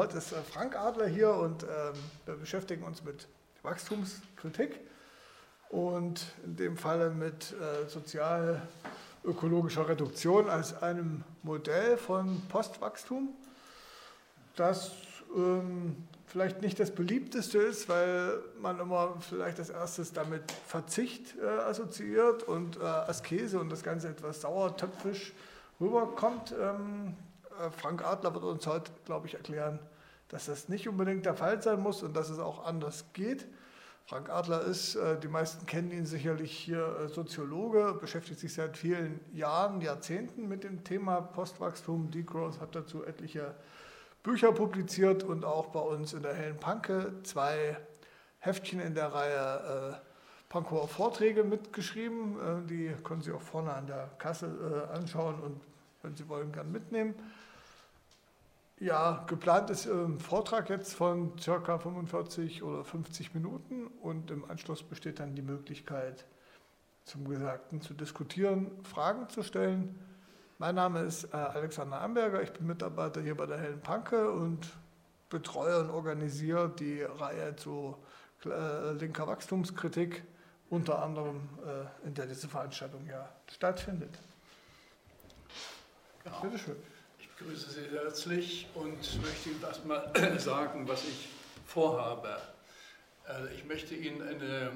Heute ist äh, Frank Adler hier und ähm, wir beschäftigen uns mit Wachstumskritik und in dem Falle mit äh, sozial-ökologischer Reduktion als einem Modell von Postwachstum, das ähm, vielleicht nicht das beliebteste ist, weil man immer vielleicht als erstes damit Verzicht äh, assoziiert und äh, Askese und das Ganze etwas sauertöpfisch rüberkommt. Ähm, äh, Frank Adler wird uns heute, glaube ich, erklären, dass das nicht unbedingt der Fall sein muss und dass es auch anders geht. Frank Adler ist, äh, die meisten kennen ihn sicherlich hier, äh, Soziologe, beschäftigt sich seit vielen Jahren, Jahrzehnten mit dem Thema Postwachstum, Degrowth, hat dazu etliche Bücher publiziert und auch bei uns in der Hellen Panke zwei Heftchen in der Reihe äh, Pankower Vorträge mitgeschrieben. Äh, die können Sie auch vorne an der Kasse äh, anschauen und wenn Sie wollen, gern mitnehmen. Ja, geplant ist ein Vortrag jetzt von circa 45 oder 50 Minuten und im Anschluss besteht dann die Möglichkeit, zum Gesagten zu diskutieren, Fragen zu stellen. Mein Name ist äh, Alexander Amberger, ich bin Mitarbeiter hier bei der Hellen Panke und betreue und organisiere die Reihe zu äh, linker Wachstumskritik, unter anderem äh, in der diese Veranstaltung ja stattfindet. Genau. Bitte schön. Ich grüße Sie herzlich und möchte Ihnen erstmal sagen, was ich vorhabe. Also ich möchte Ihnen eine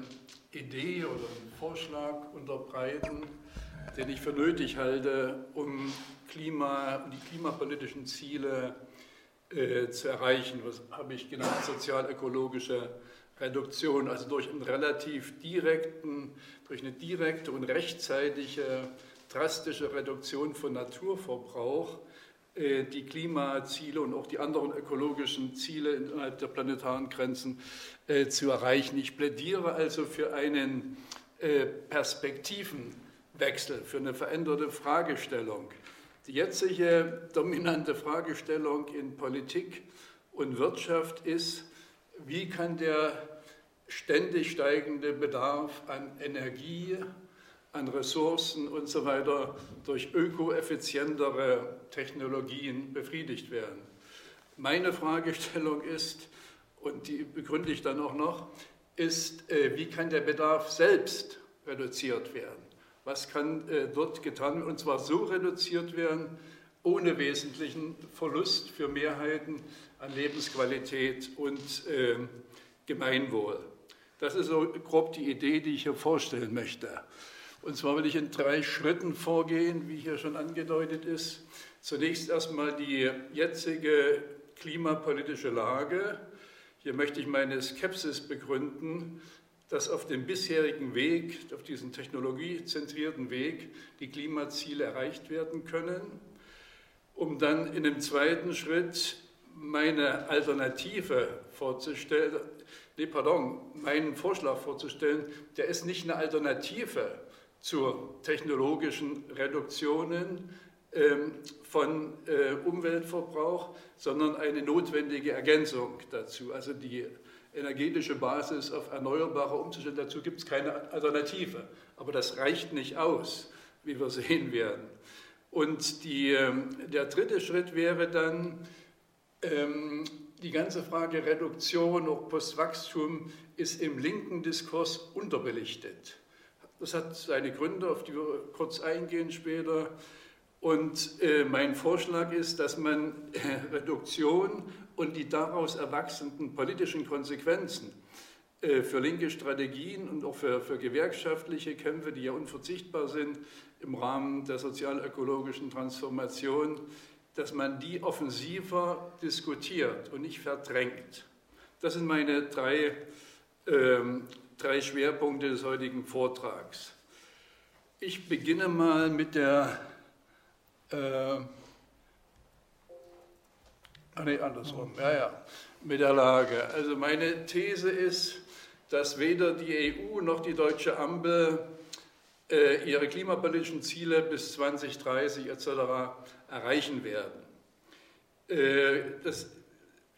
Idee oder einen Vorschlag unterbreiten, den ich für nötig halte, um Klima, die klimapolitischen Ziele äh, zu erreichen. Was habe ich genannt? Sozial-ökologische Reduktion, also durch einen relativ direkten, durch eine direkte und rechtzeitige drastische Reduktion von Naturverbrauch die Klimaziele und auch die anderen ökologischen Ziele innerhalb der planetaren Grenzen äh, zu erreichen. Ich plädiere also für einen äh, Perspektivenwechsel, für eine veränderte Fragestellung. Die jetzige dominante Fragestellung in Politik und Wirtschaft ist, wie kann der ständig steigende Bedarf an Energie, an Ressourcen und so weiter durch ökoeffizientere Technologien befriedigt werden. Meine Fragestellung ist, und die begründe ich dann auch noch, ist, äh, wie kann der Bedarf selbst reduziert werden? Was kann äh, dort getan werden? Und zwar so reduziert werden, ohne wesentlichen Verlust für Mehrheiten an Lebensqualität und ähm, Gemeinwohl. Das ist so grob die Idee, die ich hier vorstellen möchte. Und zwar will ich in drei Schritten vorgehen, wie hier schon angedeutet ist. Zunächst erstmal die jetzige klimapolitische Lage. Hier möchte ich meine Skepsis begründen, dass auf dem bisherigen Weg, auf diesem technologiezentrierten Weg, die Klimaziele erreicht werden können, um dann in einem zweiten Schritt meine Alternative vorzustellen, nee, pardon, meinen Vorschlag vorzustellen, der ist nicht eine Alternative zu technologischen Reduktionen ähm, von äh, Umweltverbrauch, sondern eine notwendige Ergänzung dazu. Also die energetische Basis auf Erneuerbare umzustellen, dazu gibt es keine Alternative. Aber das reicht nicht aus, wie wir sehen werden. Und die, ähm, der dritte Schritt wäre dann, ähm, die ganze Frage Reduktion, auch Postwachstum, ist im linken Diskurs unterbelichtet. Das hat seine Gründe, auf die wir kurz eingehen später. Und äh, mein Vorschlag ist, dass man äh, Reduktion und die daraus erwachsenen politischen Konsequenzen äh, für linke Strategien und auch für, für gewerkschaftliche Kämpfe, die ja unverzichtbar sind im Rahmen der sozial-ökologischen Transformation, dass man die offensiver diskutiert und nicht verdrängt. Das sind meine drei ähm, drei Schwerpunkte des heutigen Vortrags. Ich beginne mal mit der, äh, ah nee, andersrum, ja, ja, mit der Lage. Also meine These ist, dass weder die EU noch die deutsche Ampel äh, ihre klimapolitischen Ziele bis 2030 etc. erreichen werden. Äh, das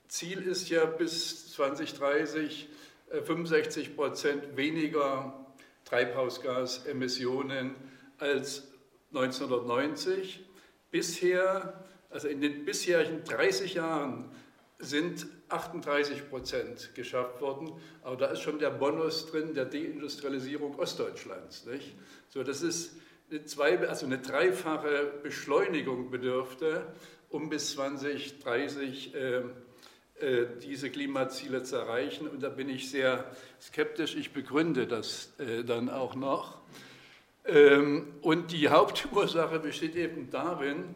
Ziel ist ja bis 2030 65 Prozent weniger Treibhausgasemissionen als 1990. Bisher, also in den bisherigen 30 Jahren sind 38 Prozent geschafft worden, aber da ist schon der Bonus drin der Deindustrialisierung Ostdeutschlands. Nicht? So, das ist eine, zwei, also eine dreifache Beschleunigung bedürfte, um bis 2030 äh, äh, diese Klimaziele zu erreichen. Und da bin ich sehr skeptisch. Ich begründe das äh, dann auch noch. Ähm, und die Hauptursache besteht eben darin,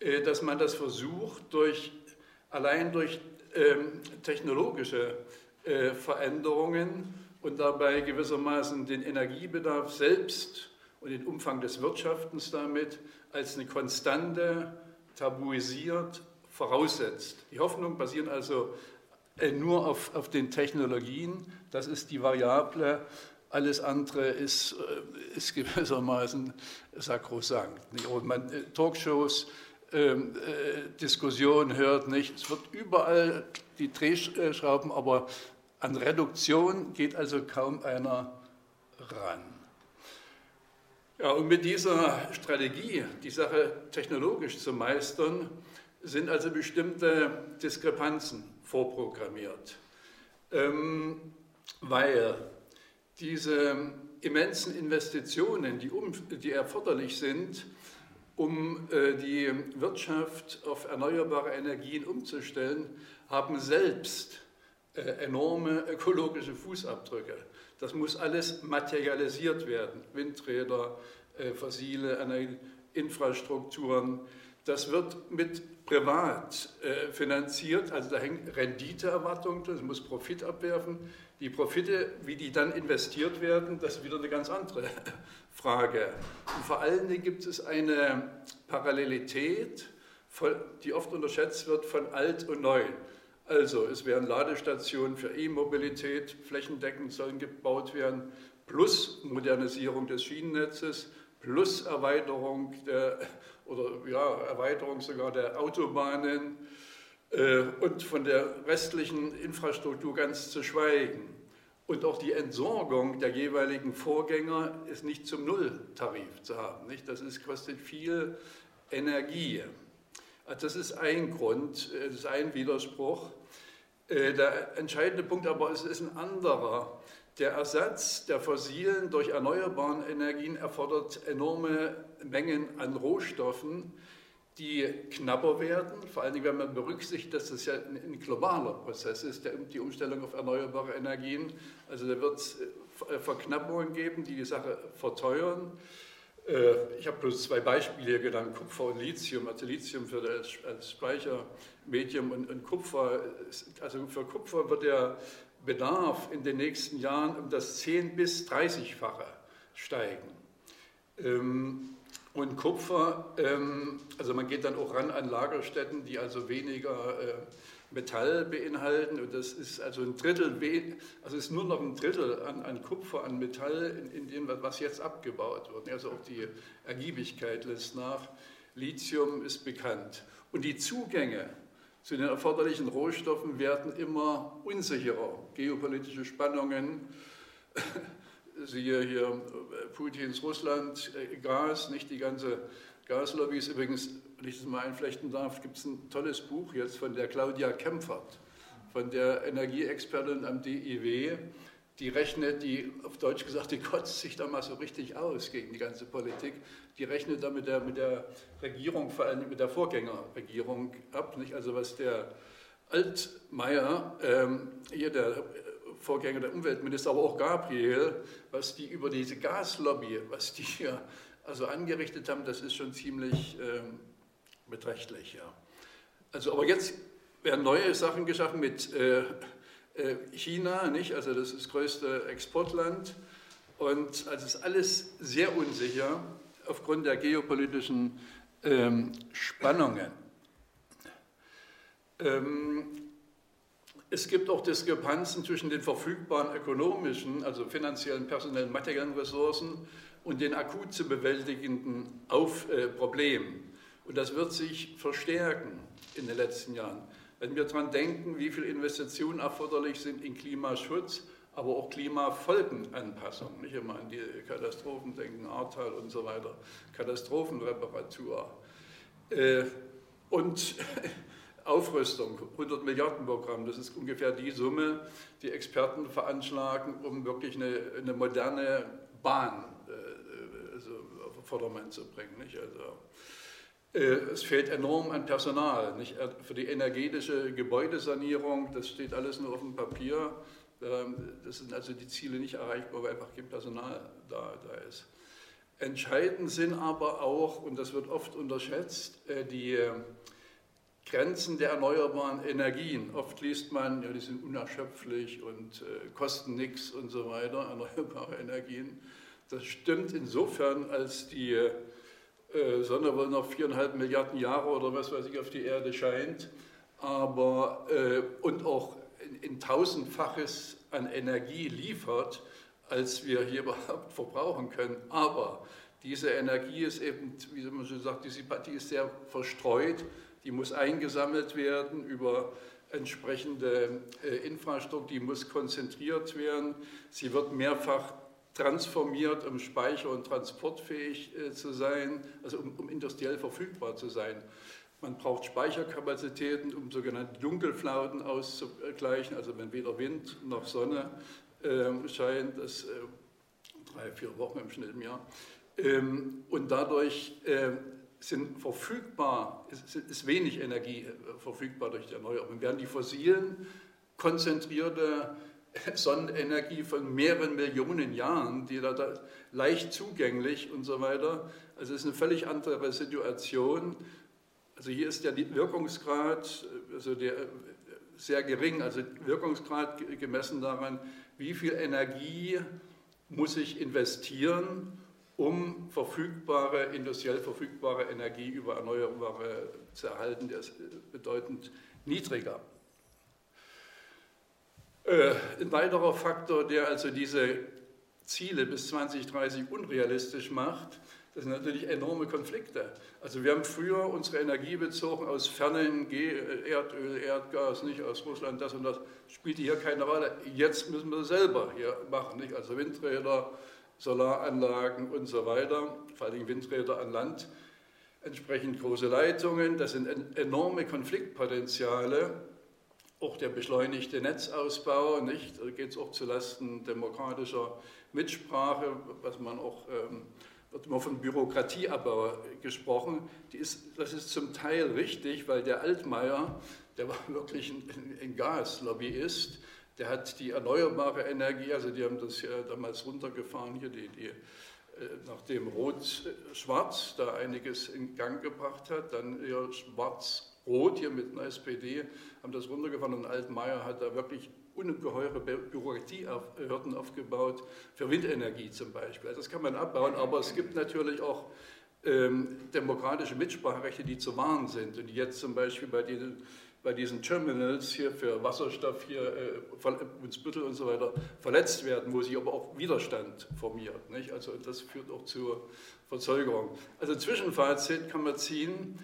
äh, dass man das versucht, durch, allein durch ähm, technologische äh, Veränderungen und dabei gewissermaßen den Energiebedarf selbst und den Umfang des Wirtschaftens damit als eine Konstante tabuisiert voraussetzt. Die Hoffnungen basieren also äh, nur auf, auf den Technologien. Das ist die Variable. Alles andere ist, ist gewissermaßen sakrosankt. Und man, Talkshows ähm, äh, Diskussion hört, nicht. Es wird überall die Drehschrauben, aber an Reduktion geht also kaum einer ran. Ja, und mit dieser Strategie, die Sache technologisch zu meistern, sind also bestimmte Diskrepanzen vorprogrammiert, ähm, weil diese immensen Investitionen, die, um, die erforderlich sind, um äh, die Wirtschaft auf erneuerbare Energien umzustellen, haben selbst äh, enorme ökologische Fußabdrücke. Das muss alles materialisiert werden. Windräder, äh, fossile Infrastrukturen. Das wird mit privat finanziert, also da hängt Renditeerwartung, das muss Profit abwerfen. Die Profite, wie die dann investiert werden, das ist wieder eine ganz andere Frage. Und vor allen Dingen gibt es eine Parallelität, die oft unterschätzt wird von alt und neu. Also es werden Ladestationen für E-Mobilität flächendeckend sollen gebaut werden, plus Modernisierung des Schienennetzes, plus Erweiterung der, oder ja, Erweiterung sogar der Autobahnen äh, und von der restlichen Infrastruktur ganz zu schweigen. Und auch die Entsorgung der jeweiligen Vorgänger ist nicht zum Nulltarif zu haben. Nicht? Das ist, kostet viel Energie. Also das ist ein Grund, äh, das ist ein Widerspruch. Äh, der entscheidende Punkt aber ist, ist ein anderer. Der Ersatz der fossilen durch erneuerbaren Energien erfordert enorme Mengen an Rohstoffen, die knapper werden, vor allen Dingen, wenn man berücksichtigt, dass das ja ein, globaler Prozess ist, die Umstellung auf erneuerbare Energien. Also da wird es äh, Verknappungen geben, die die Sache verteuern. Äh, ich habe bloß zwei Beispiele hier genannt, Kupfer und Lithium. Also Lithium für das, als Speichermedium und, und Kupfer. Also für Kupfer wird der Bedarf in den nächsten Jahren um das 10 bis 30-fache steigen. Ähm, und Kupfer, ähm, also man geht dann auch ran an Lagerstätten, die also weniger äh, Metall beinhalten. Und das ist also ein Drittel, also ist nur noch ein Drittel an, an Kupfer, an Metall, in, in, dem, was jetzt abgebaut wird. Also auch die Ergiebigkeit lässt nach. Lithium ist bekannt. Und die Zugänge zu den erforderlichen Rohstoffen werden immer unsicherer. Geopolitische Spannungen, siehe hier äh, Putins Russland, äh, Gas, nicht die ganze Gaslobby ist übrigens, wenn ich das mal einflechten darf, gibt es ein tolles Buch jetzt von der Claudia Kempfert, von der Energieexpertin am DIW, die rechnet, die auf Deutsch gesagt, die kotzt sich da mal so richtig aus gegen die ganze Politik. Die rechnet da mit der, mit der Regierung, vor allem mit der Vorgängerregierung ab. Nicht? Also was der Altmaier, ähm, hier der Vorgänger der Umweltminister, aber auch Gabriel, was die über diese Gaslobby, was die hier also angerichtet haben, das ist schon ziemlich ähm, beträchtlich. Ja. Also, aber jetzt werden neue Sachen geschaffen mit äh, China, nicht? also das ist das größte Exportland. Und also ist alles sehr unsicher aufgrund der geopolitischen ähm, Spannungen. Ähm, es gibt auch Diskrepanzen zwischen den verfügbaren ökonomischen, also finanziellen, personellen, materiellen Ressourcen und den akut zu bewältigenden Auf, äh, Problemen. Und das wird sich verstärken in den letzten Jahren. Wenn wir daran denken, wie viele Investitionen erforderlich sind in Klimaschutz, aber auch Klimafolgenanpassung, nicht immer an die Katastrophen denken, Ahrtal und so weiter, Katastrophenreparatur. Äh, und Aufrüstung, 100 Milliarden Programm, das ist ungefähr die Summe, die Experten veranschlagen, um wirklich eine, eine moderne Bahn äh, also auf Vordermann zu bringen. Nicht? Also, äh, es fehlt enorm an Personal. Nicht? Für die energetische Gebäudesanierung, das steht alles nur auf dem Papier. Ähm, das sind also die Ziele nicht erreichbar, weil einfach kein Personal da, da ist. Entscheidend sind aber auch, und das wird oft unterschätzt, äh, die Grenzen der erneuerbaren Energien. Oft liest man, ja, die sind unerschöpflich und äh, kosten nichts und so weiter, erneuerbare Energien. Das stimmt insofern, als die äh, Sonne wohl noch viereinhalb Milliarden Jahre oder was weiß ich auf die Erde scheint, aber äh, und auch in, tausendfaches an Energie liefert, als wir hier überhaupt verbrauchen können. Aber diese Energie ist eben, wie man schon sagt, die ist sehr verstreut. Die muss eingesammelt werden über entsprechende äh, Infrastruktur, die muss konzentriert werden, sie wird mehrfach transformiert, um speicher- und transportfähig äh, zu sein, also um, um, industriell verfügbar zu sein. Man braucht Speicherkapazitäten, um sogenannte Dunkelflauten auszugleichen, also wenn weder Wind noch Sonne äh, scheint, das äh, drei, vier Wochen im Schnitt im Jahr. Ähm, und dadurch äh, sind verfügbar, ist, ist wenig Energie äh, verfügbar durch die Erneuerbaren. Während die fossilen konzentrierte Sonnenenergie von mehreren Millionen Jahren, die da, da leicht zugänglich und so weiter. Also es ist eine völlig andere Situation. Also hier ist der Wirkungsgrad also der, sehr gering, also Wirkungsgrad gemessen daran, wie viel Energie muss ich investieren, um verfügbare, industriell verfügbare Energie über Erneuerbare zu erhalten, der ist bedeutend niedriger. Äh, ein weiterer Faktor, der also diese Ziele bis 2030 unrealistisch macht, das sind natürlich enorme Konflikte. Also wir haben früher unsere Energie bezogen aus fernen Erdöl, Erdgas, nicht aus Russland, das und das, spielte hier keine Rolle. Jetzt müssen wir das selber hier machen, nicht? Also Windräder, Solaranlagen und so weiter, vor allem Windräder an Land, entsprechend große Leitungen. Das sind enorme Konfliktpotenziale. Auch der beschleunigte Netzausbau, nicht? Da geht es auch zulasten demokratischer Mitsprache, was man auch, ähm, wird immer von Bürokratieabbau gesprochen. Ist, das ist zum Teil richtig, weil der Altmaier, der war wirklich ein, ein Gaslobbyist, der hat die erneuerbare Energie, also die haben das ja damals runtergefahren, hier die, die äh, nachdem Rot-Schwarz da einiges in Gang gebracht hat, dann eher Schwarz-Rot hier mit einer SPD, haben das runtergefahren und Altmaier hat da wirklich ungeheure Bürokratiehürden aufgebaut, für Windenergie zum Beispiel. Also das kann man abbauen, aber es gibt natürlich auch ähm, demokratische Mitspracherechte, die zu wahren sind und jetzt zum Beispiel bei diesen bei diesen Terminals hier für Wasserstoff hier äh, Wunsbüttel und so weiter verletzt werden, wo sich aber auch Widerstand formiert. Nicht? Also das führt auch zur Verzögerung. Also Zwischenfazit kann man ziehen,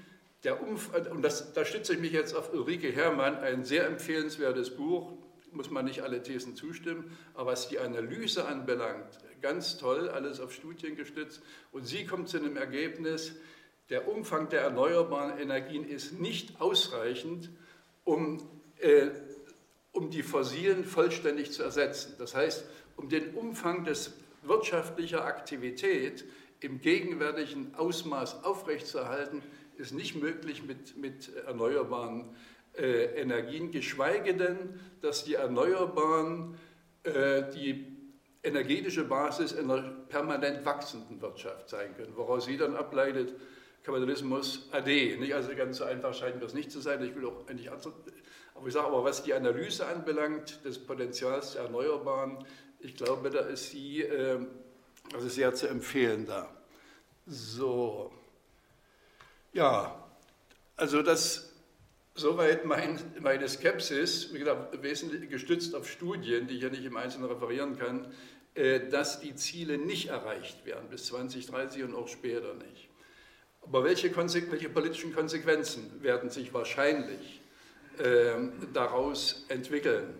der Umf und das, da stütze ich mich jetzt auf Ulrike Herrmann, ein sehr empfehlenswertes Buch, muss man nicht alle Thesen zustimmen, aber was die Analyse anbelangt, ganz toll, alles auf Studien gestützt. Und sie kommt zu einem Ergebnis, der Umfang der erneuerbaren Energien ist nicht ausreichend, um, äh, um die fossilen vollständig zu ersetzen. Das heißt, um den Umfang des wirtschaftlicher Aktivität im gegenwärtigen Ausmaß aufrechtzuerhalten, ist nicht möglich mit, mit erneuerbaren äh, Energien, geschweige denn, dass die Erneuerbaren äh, die energetische Basis einer permanent wachsenden Wirtschaft sein können, woraus sie dann ableitet, Kapitalismus AD. Nicht? Also ganz so einfach scheint das nicht zu sein. Ich will auch eigentlich aber ich sage aber, was die Analyse anbelangt des Potenzials der Erneuerbaren, ich glaube, da ist sie äh, also sehr zu empfehlen da. So, ja, also das soweit mein, meine Skepsis, wie gesagt, wesentlich gestützt auf Studien, die ich ja nicht im Einzelnen referieren kann, äh, dass die Ziele nicht erreicht werden bis 2030 und auch später nicht. Aber welche, welche politischen Konsequenzen werden sich wahrscheinlich äh, daraus entwickeln?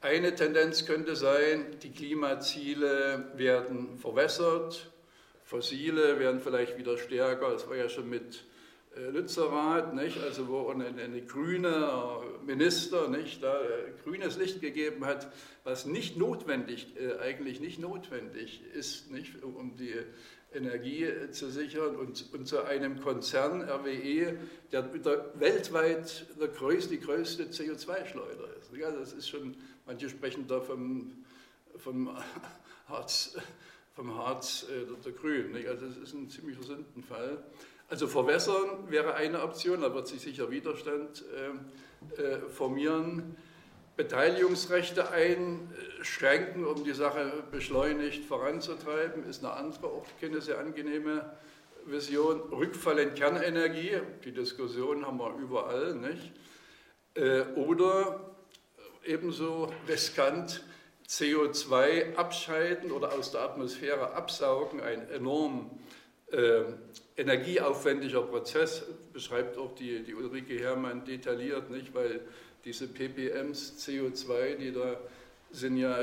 Eine Tendenz könnte sein, die Klimaziele werden verwässert, fossile werden vielleicht wieder stärker. Das war ja schon mit äh, Lützerath, nicht? also wo eine, eine grüne Minister nicht? da äh, grünes Licht gegeben hat, was nicht notwendig, äh, eigentlich nicht notwendig ist, nicht? um die Energie zu sichern und, und zu einem Konzern RWE, der, weltweit der größte, die größte CO2-Schleuder ist. Ja, das ist schon, manche sprechen da vom, vom Harz, vom Harz der, der Grünen. Also das ist ein ziemlicher Sündenfall. Also verwässern wäre eine Option, da wird sich sicher Widerstand äh, äh, formieren. Beteiligungsrechte einschränken, um die Sache beschleunigt voranzutreiben, ist eine andere, auch keine sehr angenehme Vision. Rückfall in Kernenergie, die Diskussion haben wir überall, nicht? Äh, oder ebenso riskant CO2 abscheiden oder aus der Atmosphäre absaugen, ein enorm äh, energieaufwendiger Prozess, beschreibt auch die, die Ulrike Herrmann detailliert, nicht? weil diese ppms CO2, die da sind ja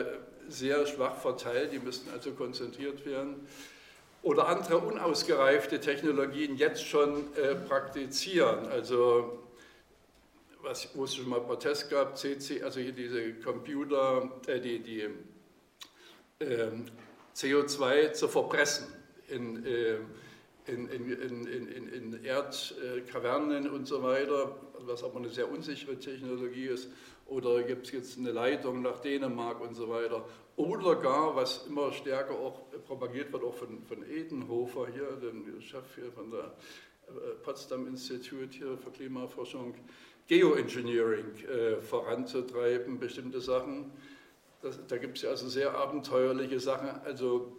sehr schwach verteilt, die müssten also konzentriert werden. Oder andere unausgereifte Technologien jetzt schon äh, praktizieren. Also was, wo es schon mal Protest gab, CC, also hier diese Computer, äh, die, die äh, CO2 zu verpressen in äh, in, in, in, in Erdkavernen und so weiter, was aber eine sehr unsichere Technologie ist, oder gibt es jetzt eine Leitung nach Dänemark und so weiter, oder gar, was immer stärker auch propagiert wird, auch von, von Edenhofer hier, dem Chef hier von der äh, Potsdam Institut hier für Klimaforschung, Geoengineering äh, voranzutreiben, bestimmte Sachen. Das, da gibt es ja also sehr abenteuerliche Sachen, also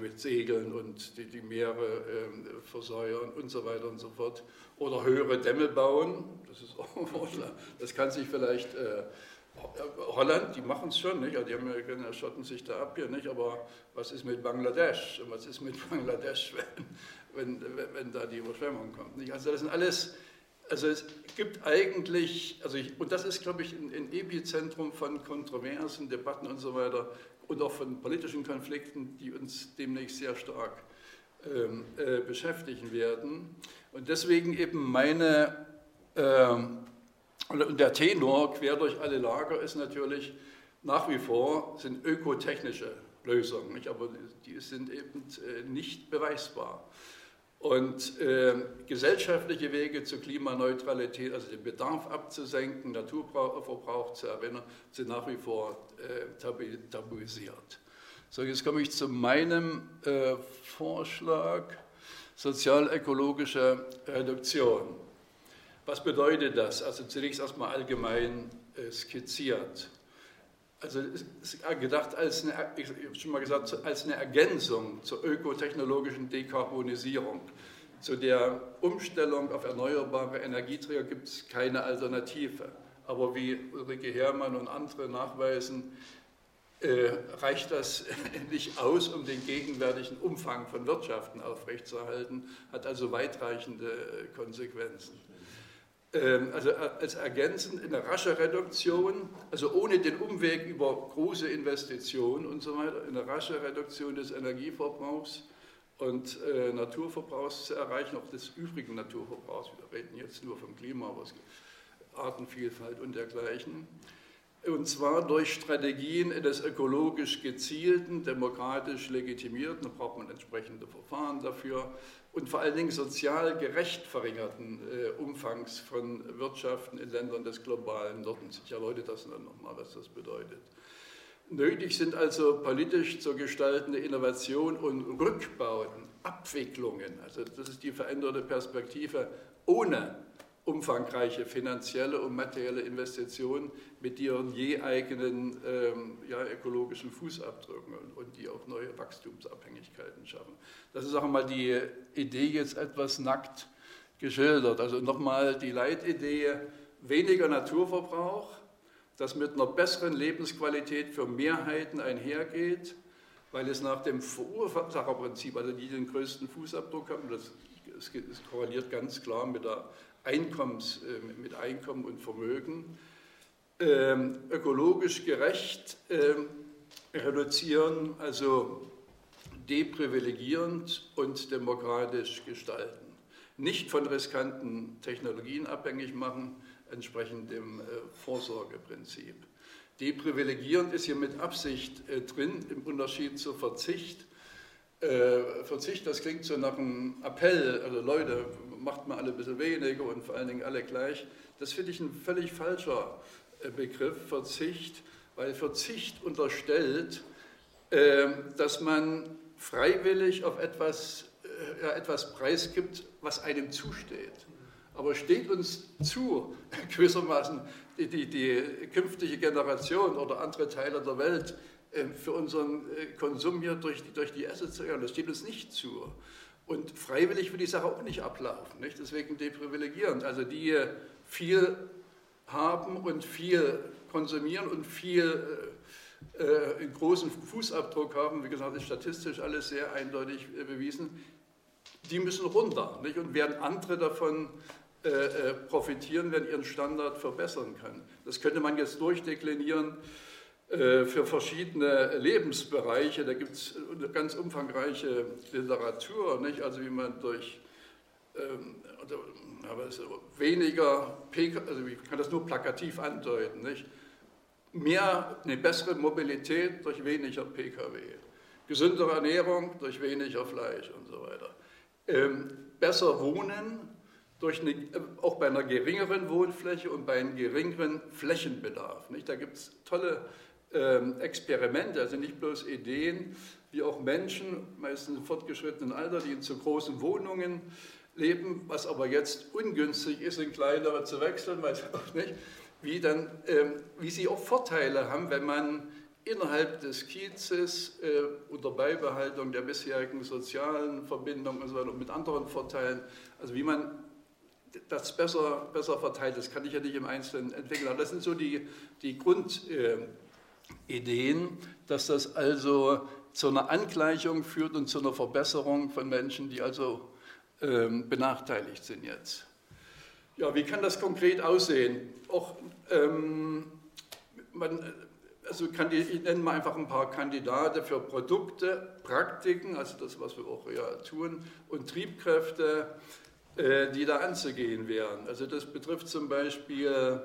mit Segeln und die, die Meere äh, versäuern und so weiter und so fort. Oder höhere Dämme bauen, das ist auch das kann sich vielleicht äh, Holland, die machen es schon, nicht? Ja, die haben ja, schotten sich da ab hier, nicht? Aber was ist mit Bangladesch? Und was ist mit Bangladesch, wenn, wenn, wenn da die Überschwemmung kommt? Nicht? Also das sind alles, also es gibt eigentlich, also ich, und das ist, glaube ich, ein, ein Epizentrum von Kontroversen, Debatten und so weiter, und auch von politischen Konflikten, die uns demnächst sehr stark ähm, äh, beschäftigen werden. Und deswegen eben meine, ähm, und der Tenor quer durch alle Lager ist natürlich nach wie vor, sind ökotechnische Lösungen, nicht? aber die sind eben äh, nicht beweisbar. Und äh, gesellschaftliche Wege zur Klimaneutralität, also den Bedarf abzusenken, Naturverbrauch zu erinnern, sind nach wie vor äh, tabuisiert. So, jetzt komme ich zu meinem äh, Vorschlag, sozial-ökologische Reduktion. Was bedeutet das? Also zunächst erstmal allgemein äh, skizziert. Also gedacht als eine, ich habe schon mal gesagt, als eine Ergänzung zur ökotechnologischen Dekarbonisierung. Zu der Umstellung auf erneuerbare Energieträger gibt es keine Alternative. Aber wie Ulrike Herrmann und andere nachweisen, äh, reicht das nicht aus, um den gegenwärtigen Umfang von Wirtschaften aufrechtzuerhalten, hat also weitreichende Konsequenzen. Ähm, also äh, als ergänzend eine rasche Reduktion, also ohne den Umweg über große Investitionen und so weiter, eine rasche Reduktion des Energieverbrauchs und äh, Naturverbrauchs zu erreichen, auch des übrigen Naturverbrauchs. Wir reden jetzt nur vom Klima, aber Artenvielfalt und dergleichen. Und zwar durch Strategien des ökologisch gezielten, demokratisch legitimierten, da braucht man entsprechende Verfahren dafür, und vor allen Dingen sozial gerecht verringerten äh, Umfangs von Wirtschaften in Ländern des globalen Nordens. Ich erläutere das dann nochmal, was das bedeutet. Nötig sind also politisch zu gestaltende Innovation und Rückbauten, Abwicklungen, also das ist die veränderte Perspektive ohne umfangreiche finanzielle und materielle Investitionen mit ihren je eigenen ähm, ja, ökologischen Fußabdrücken und, und, die auch neue Wachstumsabhängigkeiten schaffen. Das ist auch mal die Idee jetzt etwas nackt geschildert. Also nochmal die Leitidee, weniger Naturverbrauch, das mit einer besseren Lebensqualität für Mehrheiten einhergeht, weil es nach dem Verursacherprinzip, also die den größten Fußabdruck haben, das, das korreliert ganz klar mit der Einkommens, äh, mit Einkommen und Vermögen, ähm, ökologisch gerecht ähm, reduzieren, also deprivilegierend und demokratisch gestalten. nicht von riskanten Technologien abhängig machen, entsprechend dem äh, Vorsorgeprinzip. Deprivilegierend ist hier mit Absicht äh, drin, im Unterschied zu Verzicht. Äh, Verzicht, das klingt so nach einem Appell, also Leute, macht mal alle ein bisschen weniger und vor allen Dingen alle gleich. Das finde ich ein völlig falscher Begriff, Verzicht, weil Verzicht unterstellt, dass man freiwillig auf etwas, ja, etwas preisgibt, was einem zusteht. Aber steht uns zu, gewissermaßen die, die, die künftige Generation oder andere Teile der Welt äh, für unseren äh, Konsum hier durch, durch die Assets zu Das steht uns nicht zu. Und freiwillig wird die Sache auch nicht ablaufen. Nicht? Deswegen deprivilegierend. Also die viel haben und viel konsumieren und viel äh, äh, einen großen Fußabdruck haben, wie gesagt, ist statistisch alles sehr eindeutig äh, bewiesen, die müssen runter. Nicht? Und werden andere davon äh, äh, profitieren, wenn ihren Standard verbessern können. Das könnte man jetzt durchdeklinieren für verschiedene Lebensbereiche. Da gibt es ganz umfangreiche Literatur, nicht? also wie man durch ähm, also weniger, PK, also ich kann das nur plakativ andeuten, nicht? mehr, eine bessere Mobilität durch weniger Pkw, gesündere Ernährung durch weniger Fleisch und so weiter. Ähm, besser wohnen durch eine, auch bei einer geringeren Wohnfläche und bei einem geringeren Flächenbedarf. Nicht? Da gibt es tolle Experimente, also nicht bloß Ideen, wie auch Menschen, meistens im fortgeschrittenen Alter, die in zu großen Wohnungen leben, was aber jetzt ungünstig ist, in kleinere zu wechseln, weiß auch nicht, wie, dann, ähm, wie sie auch Vorteile haben, wenn man innerhalb des Kiezes äh, unter Beibehaltung der bisherigen sozialen Verbindungen und so weiter und mit anderen Vorteilen, also wie man das besser, besser verteilt. Das kann ich ja nicht im Einzelnen entwickeln. Aber das sind so die, die Grundideen, äh, dass das also zu einer Angleichung führt und zu einer Verbesserung von Menschen, die also ähm, benachteiligt sind jetzt. Ja, wie kann das konkret aussehen? Auch, ähm, man, also ich nenne mal einfach ein paar Kandidate für Produkte, Praktiken, also das, was wir auch ja tun, und Triebkräfte, äh, die da anzugehen wären. Also das betrifft zum Beispiel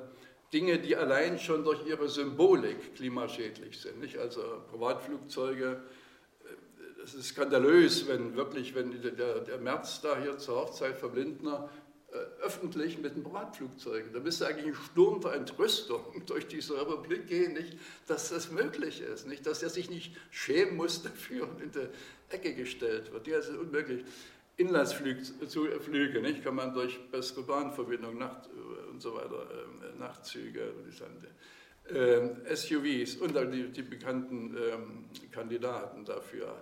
Dinge, die allein schon durch ihre Symbolik klimaschädlich sind. Nicht? Also Privatflugzeuge, äh, es ist skandalös, wenn wirklich, wenn der, der März da hier zur Hochzeit von Lindner äh, öffentlich mit einem Privatflugzeug, da müsste eigentlich ein Sturm der Entrüstung durch diese Republik gehen, nicht? dass das möglich ist, nicht? dass er sich nicht schämen muss dafür und in die Ecke gestellt wird. Ja, das ist unmöglich. Inlandsflüge, nicht? kann man durch bessere Bahnverbindungen Nacht, äh, und so weiter, äh, Nachtzüge, äh, SUVs und dann die, die bekannten ähm, Kandidaten dafür.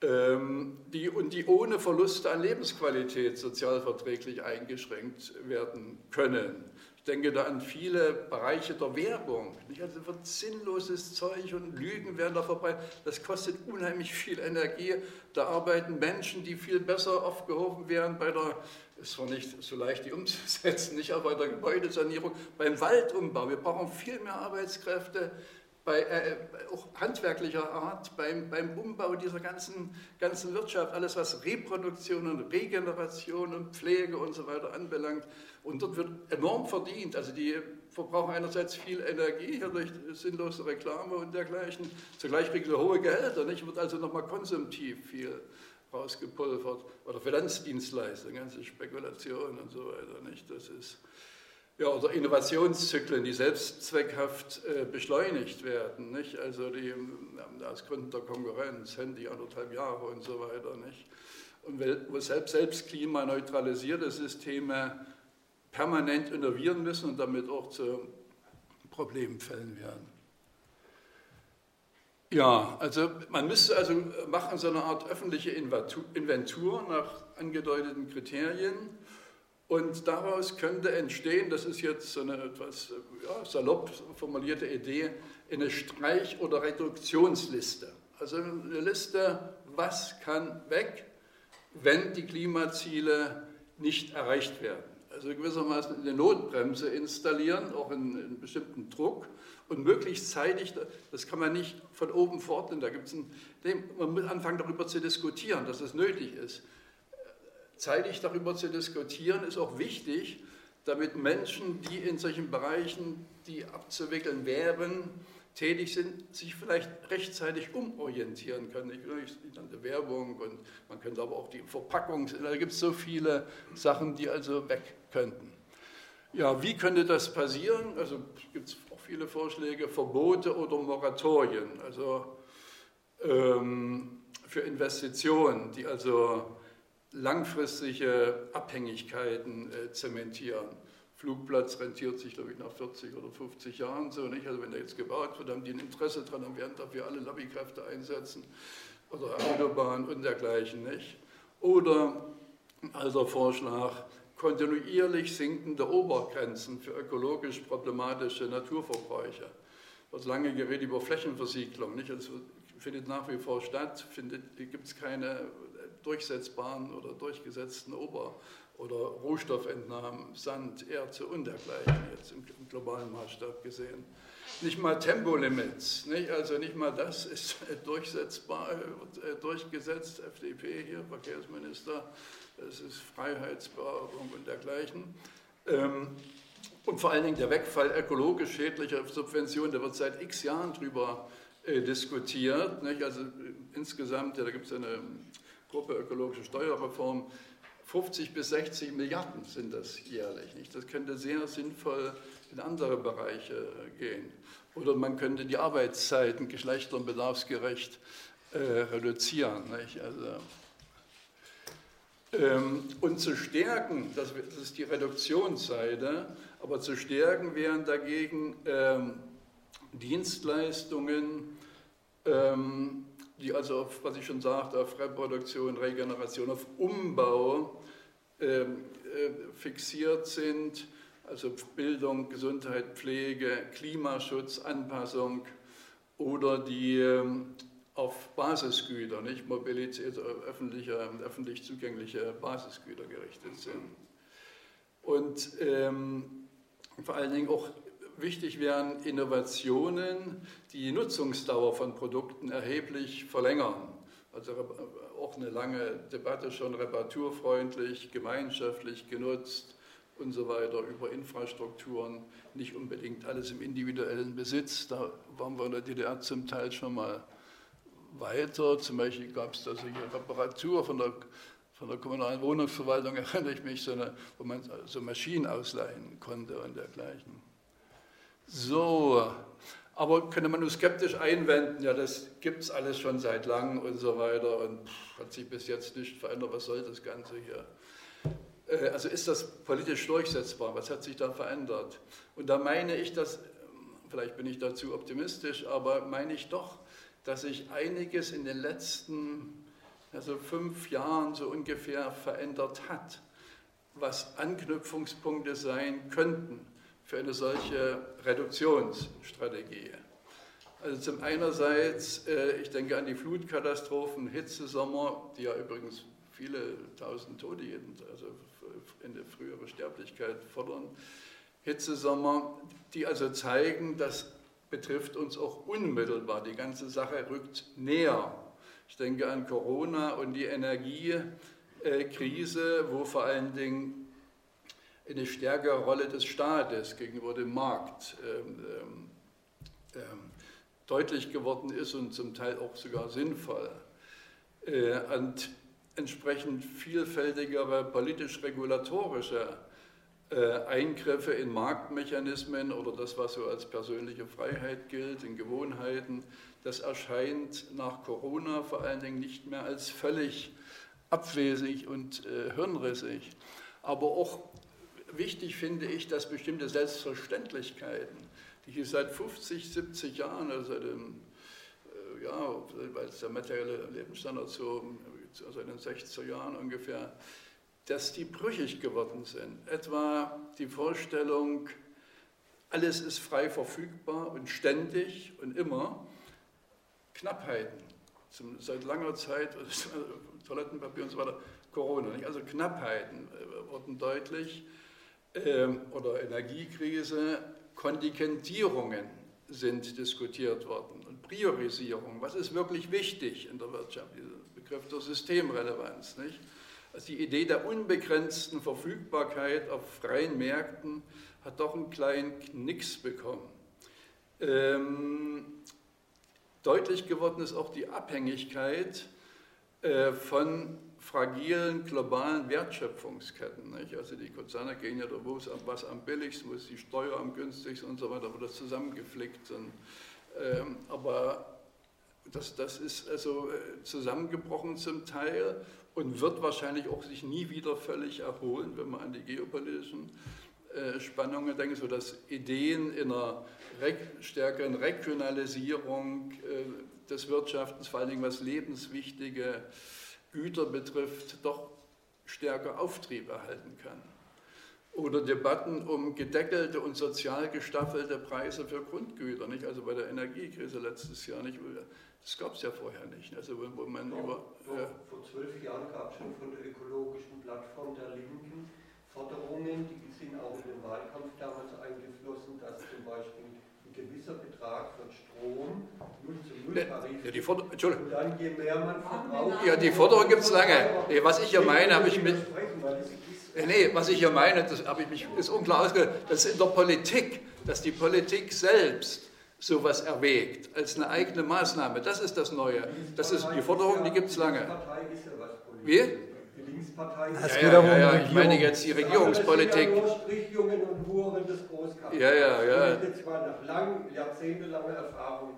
Ähm, die, und die ohne Verlust an Lebensqualität sozialverträglich eingeschränkt werden können. Ich denke da an viele Bereiche der Werbung. Nicht? Also wird sinnloses Zeug und Lügen werden da vorbei. Das kostet unheimlich viel Energie. Da arbeiten Menschen, die viel besser aufgehoben wären bei der, ist zwar nicht so leicht die umzusetzen, nicht aber bei der Gebäudesanierung, beim Waldumbau. Wir brauchen viel mehr Arbeitskräfte bei, äh, auch handwerklicher Art, beim, beim Umbau dieser ganzen, ganzen Wirtschaft, alles was Reproduktion und Regeneration und Pflege und so weiter anbelangt. Und dort wird enorm verdient. Also die verbrauchen einerseits viel Energie hier durch sinnlose Reklame und dergleichen. Zugleich kriegen sie hohe Gehälter, nicht? wird also nochmal konsumtiv viel rausgepulvert. Oder Finanzdienstleistungen, ganze Spekulation und so weiter. Nicht? Das ist ja, oder Innovationszyklen, die selbstzweckhaft äh, beschleunigt werden, nicht? also die, äh, aus Gründen der Konkurrenz, Handy anderthalb Jahre und so weiter. Nicht? Und wo selbst, selbst klimaneutralisierte Systeme permanent innovieren müssen und damit auch zu Problemfällen werden. Ja, also man müsste also machen so eine Art öffentliche Inventur nach angedeuteten Kriterien und daraus könnte entstehen, das ist jetzt so eine etwas ja, salopp formulierte Idee, eine Streich- oder Reduktionsliste. Also eine Liste, was kann weg, wenn die Klimaziele nicht erreicht werden. Also gewissermaßen eine Notbremse installieren, auch in, in bestimmten Druck und möglichst zeitig, das kann man nicht von oben fordern, da gibt es man muss anfangen darüber zu diskutieren, dass es nötig ist zeitig darüber zu diskutieren, ist auch wichtig, damit Menschen, die in solchen Bereichen, die abzuwickeln wären, tätig sind, sich vielleicht rechtzeitig umorientieren können. Ich nannte Werbung und man könnte aber auch die Verpackung, da gibt es so viele Sachen, die also weg könnten. Ja, wie könnte das passieren? Also gibt es viele Vorschläge, Verbote oder Moratorien, also ähm, für Investitionen, die also langfristige Abhängigkeiten äh, zementieren. Flugplatz rentiert sich, glaube ich, nach 40 oder 50 Jahren so. Nicht? Also wenn der jetzt gebaut wird, haben die ein Interesse dran und werden dafür alle Lobbykräfte einsetzen oder Autobahn und dergleichen. Nicht? Oder also Vorschlag, kontinuierlich sinkende Obergrenzen für ökologisch problematische Naturverbräuche. Es lange geredet über Flächenversiegelung. Nicht? Also findet nach wie vor statt, gibt es keine durchsetzbaren oder durchgesetzten Ober- oder Rohstoffentnahmen, Sand, Erze und dergleichen, jetzt im, globalen Maßstab gesehen. Nicht mal Tempolimits, nicht? also nicht mal das ist durchsetzbar, wird äh, durchgesetzt, FDP hier, Verkehrsminister, das ist Freiheitsbehauptung und dergleichen. Ähm, und vor allen Dingen der Wegfall ökologisch schädlicher Subventionen, da wird seit x Jahren drüber äh, diskutiert. Nicht? Also äh, insgesamt, ja, da gibt es eine Gruppe Ökologische Steuerreform, 50 bis 60 Milliarden sind das jährlich. Nicht? Das könnte sehr sinnvoll in andere Bereiche gehen. Oder man könnte die Arbeitszeiten geschlechter- und bedarfsgerecht äh, reduzieren. Nicht? Also, ähm, und zu stärken, das, das, ist die Reduktionsseite, aber zu stärken wären dagegen ähm, Dienstleistungen, ähm, die also auf, was ich schon sagte, auf Reproduktion, Regeneration, auf Umbau ähm, äh, fixiert sind, also Bildung, Gesundheit, Pflege, Klimaschutz, Anpassung oder die ähm, auf Basisgüter, nicht Mobilität, also öffentliche, öffentlich zugängliche Basisgüter gerichtet sind. Und ähm, vor allen Dingen auch wichtig wären Innovationen, die die Nutzungsdauer von Produkten erheblich verlängern. Also auch eine lange Debatte schon reparaturfreundlich, gemeinschaftlich genutzt und so weiter über Infrastrukturen, nicht unbedingt alles im individuellen Besitz. Da waren wir in der DDR zum Teil schon mal weiter. Zum Beispiel gab es da solche Reparatur von der, von der kommunalen Wohnungsverwaltung, erinnere ich mich, so eine, wo man so Maschinen ausleihen konnte und dergleichen. So, aber könnte man nur skeptisch einwenden, ja, das gibt es alles schon seit langem und so weiter und pff, hat sich bis jetzt nicht verändert, was soll das Ganze hier? Äh, also ist das politisch durchsetzbar? Was hat sich da verändert? Und da meine ich, dass, vielleicht bin ich dazu optimistisch, aber meine ich doch, dass sich einiges in den letzten also fünf Jahren so ungefähr verändert hat, was Anknüpfungspunkte sein könnten für eine solche Reduktionsstrategie. Also zum einerseits, äh, ich denke an die Flutkatastrophen, Hitzesommer, die ja übrigens viele tausend Tote, also eine frühere Sterblichkeit fordern. Hitzesommer, die also zeigen, das betrifft uns auch unmittelbar. Die ganze Sache rückt näher. Ich denke an Corona und die Energiekrise, wo vor allen Dingen eine stärkere Rolle des Staates gegenüber dem Markt ähm, ähm, ähm, deutlich geworden ist und zum Teil auch sogar sinnvoll. Äh, und entsprechend vielfältigere politisch-regulatorische äh, Eingriffe in Marktmechanismen oder das, was so als persönliche Freiheit gilt, in Gewohnheiten, das erscheint nach Corona vor allen Dingen nicht mehr als völlig abwesig und äh, hirnrissig. Aber auch wichtig finde ich, dass bestimmte Selbstverständlichkeiten, die hier seit 50, 70 Jahren, also seit dem, äh, ja, weil der materielle Lebensstandard so also in den 60er Jahren ungefähr, dass die brüchig geworden sind. Etwa die Vorstellung, alles ist frei verfügbar und ständig und immer. Knappheiten, zum, seit langer Zeit, Toilettenpapier und so weiter, Corona, nicht? also Knappheiten äh, wurden deutlich ähm, oder Energiekrise, Kontingentierungen sind diskutiert worden und Priorisierung. Was ist wirklich wichtig in der Wirtschaft? Dieser Begriff der Systemrelevanz. Nicht? Also die Idee der unbegrenzten Verfügbarkeit auf freien Märkten hat doch einen kleinen Knicks bekommen. Ähm, deutlich geworden ist auch die Abhängigkeit äh, von fragilen globalen Wertschöpfungsketten. Nicht? Also die Konzerne gehen ja da, wo ist was am billigsten, wo ist die Steuer am günstigsten und so weiter, wo das zusammengeflickt sind. Ähm, aber das, das ist also äh, zusammengebrochen zum Teil und wird wahrscheinlich auch sich nie wieder völlig erholen, wenn man an die geopolitischen äh, Spannungen denkt, sodass Ideen in einer stärkeren Regionalisierung äh, des Wirtschaftens, vor allen Dingen was lebenswichtige Güter betrifft, doch stärker Auftrieb erhalten kann. Oder Debatten um gedeckelte und sozial gestaffelte Preise für Grundgüter, nicht? also bei der Energiekrise letztes Jahr. Nicht? Das gab es ja vorher nicht. Also wo man Doch, über, doch, äh, vor zwölf Jahren gab es schon von der ökologischen Plattform der Linken Forderungen, die sind auch in den Wahlkampf damals eingeflossen, dass zum Beispiel ein gewisser Betrag für Strom nur zum Nulltarif ja, die Forder Entschuldigung. Und dann je mehr man verbraucht. Ja, die Forderung gibt es lange. Was ich ja meine, habe ich mit. Nee, was ich ja meine, das habe ich mich, ist unklar ausgedrückt, das ist in der Politik, dass die Politik selbst sowas erwägt als eine eigene Maßnahme. Das ist das Neue. Das ist die Forderung, die gibt es lange. Wie? Linkspartei. Das ja, ja, ja, ja, ich meine jetzt die Regierungspolitik. Ja, ja, ja. Das zwar nach lang, jahrzehntelanger Erfahrung.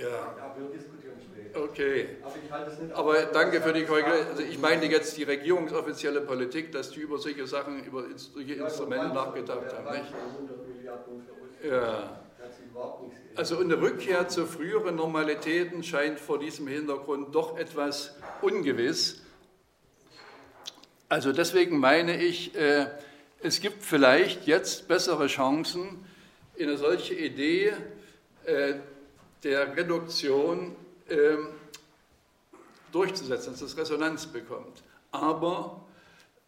Ja. Aber wir diskutieren später. Okay. Aber, ich halte es nicht Aber danke für die Korrektur. Also ich meine jetzt die regierungsoffizielle Politik, dass die über solche Sachen, über solche Instrumente ja, nachgedacht haben. Nicht? Ja. Also eine Rückkehr zu früheren Normalitäten scheint vor diesem Hintergrund doch etwas ungewiss. Also deswegen meine ich, äh, es gibt vielleicht jetzt bessere Chancen, in eine solche Idee äh, der Reduktion äh, durchzusetzen, dass das Resonanz bekommt. Aber,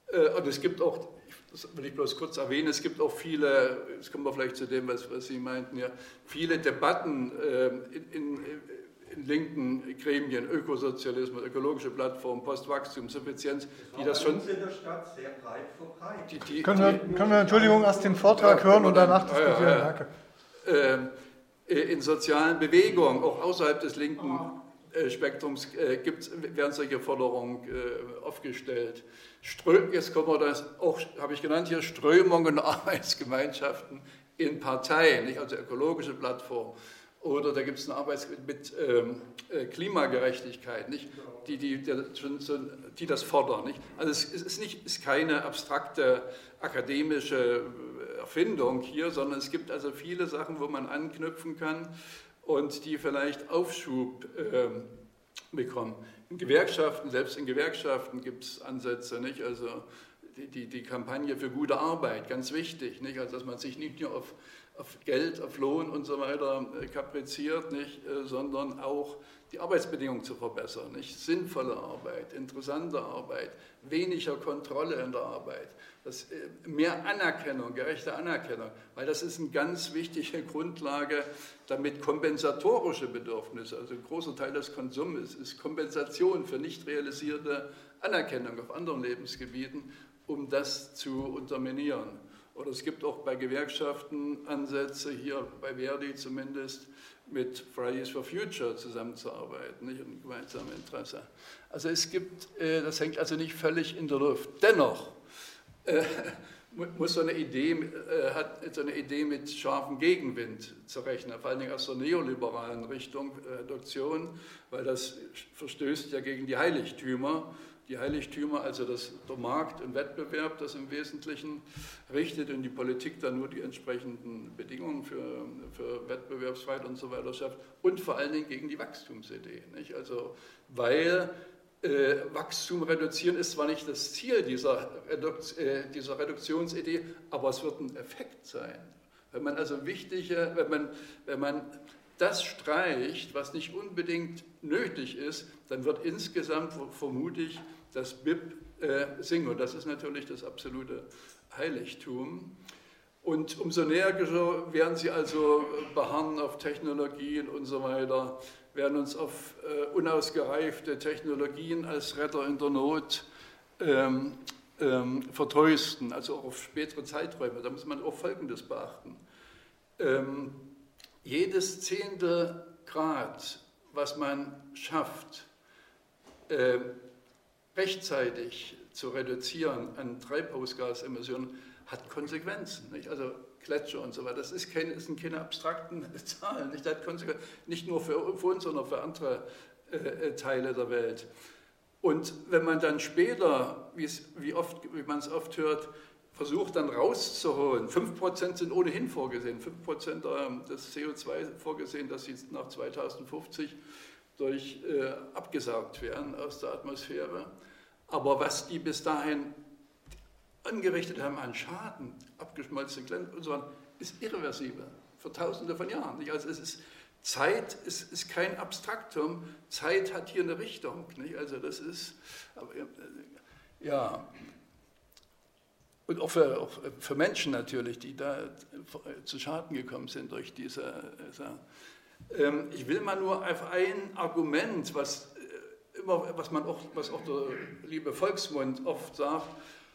äh, und es gibt auch, das will ich bloß kurz erwähnen, es gibt auch viele, jetzt kommen wir vielleicht zu dem, was, was Sie meinten, ja, viele Debatten äh, in, in in linken Gremien, Ökosozialismus, ökologische Plattform, Postwachstumseffizienz, die das schon. in der Stadt sehr breit verbreitet. Die, die, können, wir, können wir, Entschuldigung, erst den Vortrag ja, hören und danach diskutieren? Ja, ja, Danke. Äh, in sozialen Bewegungen, auch außerhalb des linken äh, Spektrums, äh, werden solche Forderungen äh, aufgestellt. Jetzt kommen wir das auch, habe ich genannt hier, Strömungen, Arbeitsgemeinschaften in Parteien, nicht? also ökologische Plattformen oder da gibt es eine Arbeit mit ähm, äh, Klimagerechtigkeit, nicht? Die, die, die, die, das fordern. Nicht? Also es ist, nicht, ist keine abstrakte akademische äh, Erfindung hier, sondern es gibt also viele Sachen, wo man anknüpfen kann und die vielleicht Aufschub äh, bekommen. In Gewerkschaften, selbst in Gewerkschaften gibt es Ansätze, nicht? Also die, die, die Kampagne für gute Arbeit, ganz wichtig, nicht? Also dass man sich nicht nur auf auf Geld, auf Lohn und so weiter äh, kapriziert, nicht, äh, sondern auch die Arbeitsbedingungen zu verbessern. Nicht? Sinnvolle Arbeit, interessante Arbeit, weniger Kontrolle in der Arbeit, das, äh, mehr Anerkennung, gerechte Anerkennung, weil das ist eine ganz wichtige Grundlage, damit kompensatorische Bedürfnisse, also ein großer Teil des Konsums ist Kompensation für nicht realisierte Anerkennung auf anderen Lebensgebieten, um das zu unterminieren. Oder es gibt auch bei Gewerkschaften Ansätze, hier bei Verdi zumindest, mit Fridays for Future zusammenzuarbeiten, nicht im gemeinsamen Interesse. Also es gibt, äh, das hängt also nicht völlig in der Luft. Dennoch äh, muss so eine Idee, äh, hat so eine Idee mit scharfem Gegenwind zu rechnen, vor allen Dingen aus der neoliberalen Richtung Reduktion, weil das verstößt ja gegen die Heiligtümer die Heiligtümer, also das, der Markt und Wettbewerb, das im Wesentlichen richtet und die Politik dann nur die entsprechenden Bedingungen für, für Wettbewerbsfreiheit und so weiter schafft und vor allen Dingen gegen die Wachstumsidee. Nicht? Also, weil äh, Wachstum reduzieren ist zwar nicht das Ziel dieser, Reduk äh, dieser Reduktionsidee, aber es wird ein Effekt sein. Wenn man also wichtige, wenn man, wenn man das streicht, was nicht unbedingt nötig ist, dann wird insgesamt vermute ich das BIP äh, sinken. das ist natürlich das absolute Heiligtum. Und umso näher werden sie also beharren auf Technologien und so weiter, werden uns auf äh, unausgereifte Technologien als Retter in der Not ähm, ähm, vertrösten, also auch auf spätere Zeiträume. Da muss man auch Folgendes beachten. Ähm, jedes zehnte Grad, was man schafft, äh, rechtzeitig zu reduzieren an Treibhausgasemissionen, hat Konsequenzen. Nicht? Also Gletscher und so weiter, das, ist keine, das sind keine abstrakten Zahlen. Nicht, das hat Konsequenzen, nicht nur für, für uns, sondern für andere äh, äh Teile der Welt. Und wenn man dann später, wie, oft, wie man es oft hört, versucht dann rauszuholen, 5% sind ohnehin vorgesehen, 5% des CO2 vorgesehen, dass sie nach 2050 durch äh, abgesaugt werden aus der Atmosphäre. Aber was die bis dahin angerichtet haben an Schaden, abgeschmolzene Glänze und so weiter, ist irreversibel für Tausende von Jahren. Also es ist Zeit ist, ist, kein Abstraktum, Zeit hat hier eine Richtung. Nicht? Also das ist, aber, äh, ja, und auch für, auch für, Menschen natürlich, die da zu Schaden gekommen sind durch diese. diese ähm, ich will mal nur auf ein Argument, was, äh, immer, was, man auch, was auch der liebe Volksmund oft sagt,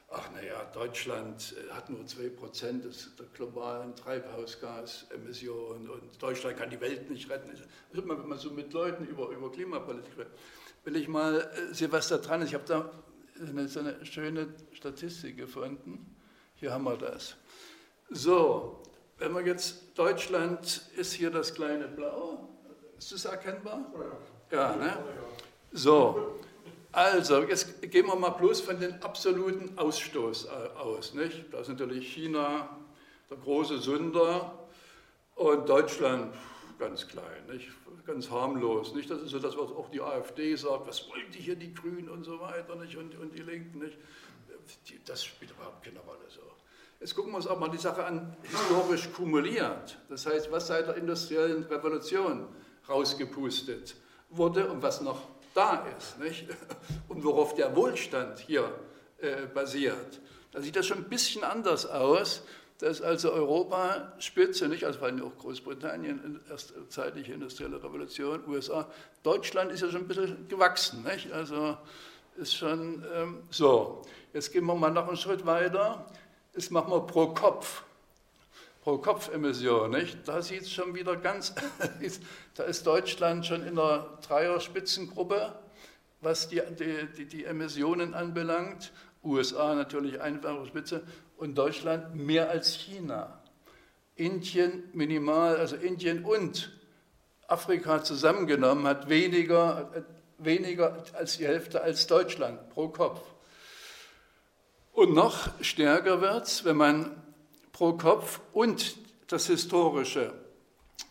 ach naja, Deutschland äh, hat nur 2% der globalen Treibhausgasemissionen und Deutschland kann die Welt nicht retten. Also wenn man so mit Leuten über, über Klimapolitik redet, will ich mal sehen, was da dran ist. Ich habe da eine, so eine schöne Statistik gefunden. Hier haben wir das. So, wenn man jetzt, Deutschland ist hier das kleine Blau. Ist das erkennbar? Ja, ne? So, also, jetzt gehen wir mal bloß von den absoluten Ausstoß äh, aus. Nicht? Da ist natürlich China der große Sünder und Deutschland ganz klein, nicht? ganz harmlos. Nicht? Das ist so das, was auch die AfD sagt, was wollen die hier, die Grünen und so weiter nicht? Und, und die Linken. Nicht? Das spielt überhaupt keine Rolle. So. Jetzt gucken wir uns auch mal die Sache an, historisch kumuliert. Das heißt, was seit der industriellen Revolution rausgepustet wurde und was noch da ist nicht? und worauf der Wohlstand hier äh, basiert. Da sieht das schon ein bisschen anders aus. Da ist also Europa Spitze, nicht? Also vor allem auch Großbritannien, erst zeitliche industrielle Revolution, USA. Deutschland ist ja schon ein bisschen gewachsen, nicht? Also ist schon ähm, so. Jetzt gehen wir mal noch einen Schritt weiter. Das machen wir pro Kopf. Pro Kopf Emission, nicht? Da sieht es schon wieder ganz, da ist Deutschland schon in der Dreier-Spitzengruppe, was die, die, die, Emissionen anbelangt. USA natürlich einfache Spitze und Deutschland mehr als China. Indien minimal, also Indien und Afrika zusammengenommen hat weniger, weniger als die Hälfte als Deutschland pro Kopf. Und noch stärker wird es, wenn man pro Kopf und das historische,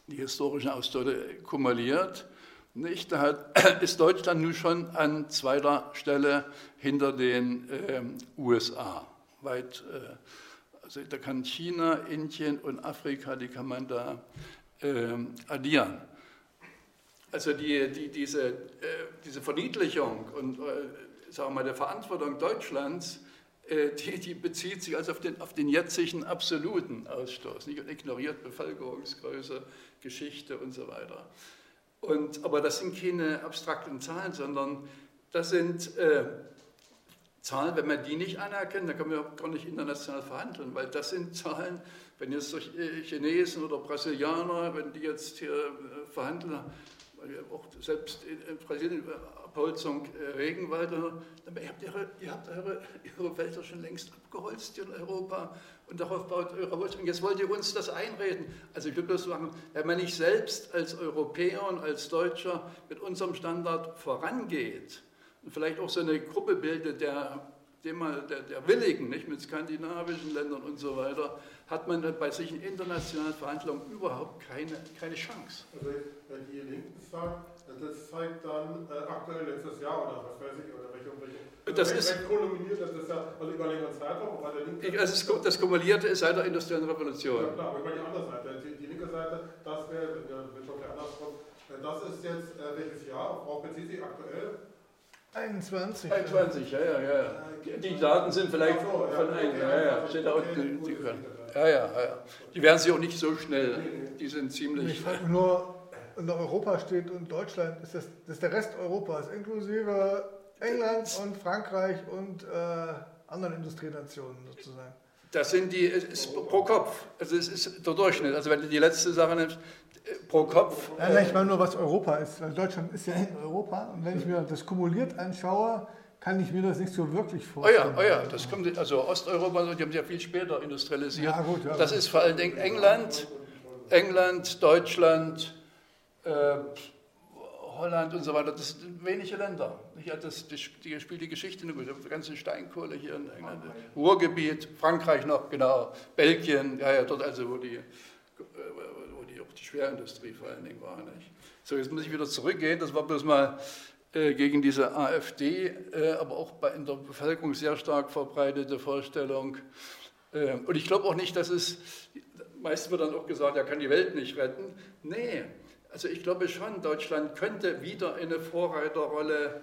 die historischen Ausstoße kumuliert. Nicht? Da hat, ist Deutschland nun schon an zweiter Stelle hinter den äh, USA. Weit, äh, also da kann China, Indien und Afrika, die kann man da äh, addieren. Also die, die, diese, äh, diese Verniedlichung und äh, sagen wir mal, der Verantwortung Deutschlands die, die, bezieht sich also auf den, auf den jetzigen absoluten Ausstoß nicht? und ignoriert Bevölkerungsgröße, Geschichte und so weiter. Und, aber das sind keine abstrakten Zahlen, sondern das sind äh, Zahlen, wenn man die nicht anerkennt, dann können wir gar nicht international verhandeln, weil das sind Zahlen, wenn jetzt äh, Chinesen oder Brasilianer, wenn die jetzt hier äh, verhandeln, auch selbst in Brasilien Abholzung äh, Regenwälder. Ihr habt, eure, ihr habt eure, eure Wälder schon längst abgeholzt in Europa und darauf baut eure Wohlstand. Jetzt wollt ihr uns das einreden. Also ich würde bloß sagen, wenn man nicht selbst als Europäer und als Deutscher mit unserem Standard vorangeht und vielleicht auch so eine Gruppe bildet der, der, der Willigen, nicht mit skandinavischen Ländern und so weiter, hat man bei solchen internationalen Verhandlungen überhaupt keine, keine Chance. Also wenn die Linken sagt, das zeigt dann äh, aktuell letztes Jahr oder was weiß ich, oder welche, welche das ist kolumniert, das ist ja also über längeren Zeitraum, bei der linken das, ist, das Kumulierte ist seit der industriellen Revolution. Ja klar, aber über die andere Seite, die, die linke Seite, das wäre, wird schon andersrum, äh, das ist jetzt äh, welches Jahr, Frau bezieht sich aktuell? 21. 21, ja, ja, ja. Die, die Daten sind vielleicht so, ja, von einem, ja, ja, steht da unten. Die, ja, ja, ja. Die werden sich auch nicht so schnell, die sind ziemlich. Ich frage nur, in Europa steht und Deutschland, ist das, das ist der Rest Europas, inklusive England und Frankreich und äh, anderen Industrienationen sozusagen. Das sind die, es ist pro Kopf, also es ist der Durchschnitt. Also wenn du die letzte Sache nimmst, äh, pro Kopf. Nein, nein, ich meine nur, was Europa ist. Weil Deutschland ist ja in Europa und wenn ich mir das kumuliert anschaue, kann ich mir das nicht so wirklich vorstellen. Oh ja, oh ja, das kommt, also Osteuropa, die haben sich ja viel später industrialisiert. Ja, gut, ja. das ist vor allen Dingen England, England, Deutschland, äh, Holland und so weiter. Das sind wenige Länder. Ja, das, das, die spielt die Geschichte eine gute. Die ganze Steinkohle hier in England, Ruhrgebiet, Frankreich noch, genau, Belgien, ja, ja, dort also, wo die, wo die, auch die Schwerindustrie vor allen Dingen war. Nicht? So, jetzt muss ich wieder zurückgehen. Das war bloß mal äh, gegen diese AfD, äh, aber auch bei, in der Bevölkerung sehr stark verbreitete Vorstellung. Äh, und ich glaube auch nicht, dass es, meistens wird dann auch gesagt, er kann die Welt nicht retten. Nee, also ich glaube schon, Deutschland könnte wieder eine Vorreiterrolle